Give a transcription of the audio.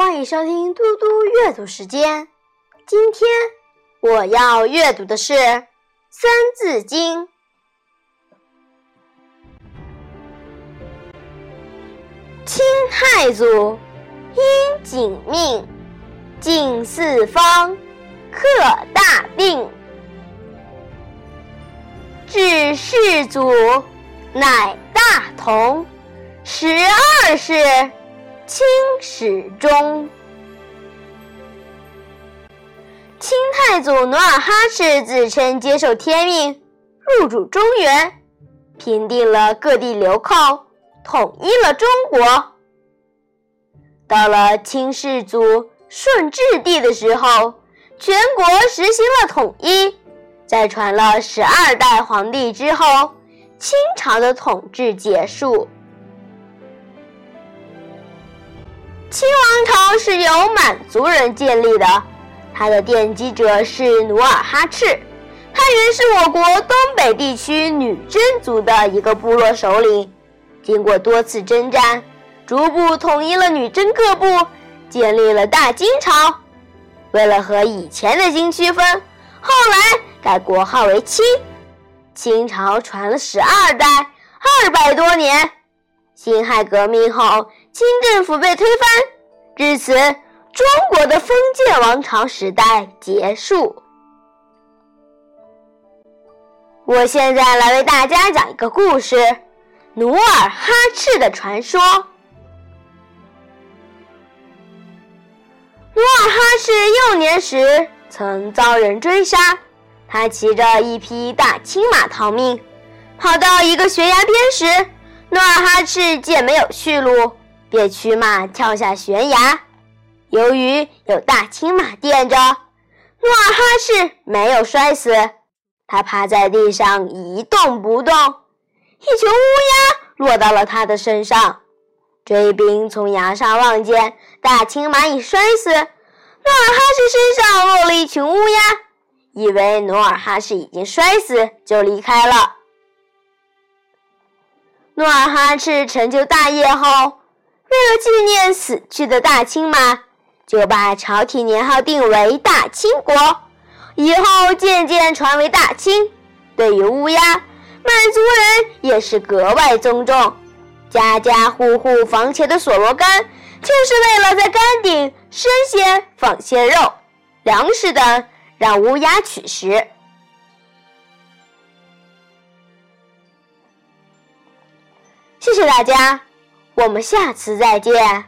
欢迎收听嘟嘟阅读时间。今天我要阅读的是《三字经》。清太祖因景命，敬四方，克大病。治世祖，乃大同，十二世。清始终，清太祖努尔哈赤自称接受天命，入主中原，平定了各地流寇，统一了中国。到了清世祖顺治帝的时候，全国实行了统一。在传了十二代皇帝之后，清朝的统治结束。清王朝是由满族人建立的，它的奠基者是努尔哈赤，他原是我国东北地区女真族的一个部落首领。经过多次征战，逐步统一了女真各部，建立了大金朝。为了和以前的金区分，后来改国号为清。清朝传了十二代，二百多年。辛亥革命后，清政府被推翻，至此，中国的封建王朝时代结束。我现在来为大家讲一个故事：努尔哈赤的传说。努尔哈赤幼年时曾遭人追杀，他骑着一匹大青马逃命，跑到一个悬崖边时。努尔哈赤见没有去路，便驱马跳下悬崖。由于有大青马垫着，努尔哈赤没有摔死。他趴在地上一动不动。一群乌鸦落到了他的身上。追兵从崖上望见大青马已摔死，努尔哈赤身上落了一群乌鸦，以为努尔哈赤已经摔死，就离开了。努尔哈赤成就大业后，为了纪念死去的大清马，就把朝廷年号定为大清国，以后渐渐传为大清。对于乌鸦，满族人也是格外尊重，家家户户房前的锁罗杆，就是为了在杆顶生些放些肉、粮食等，让乌鸦取食。谢谢大家，我们下次再见。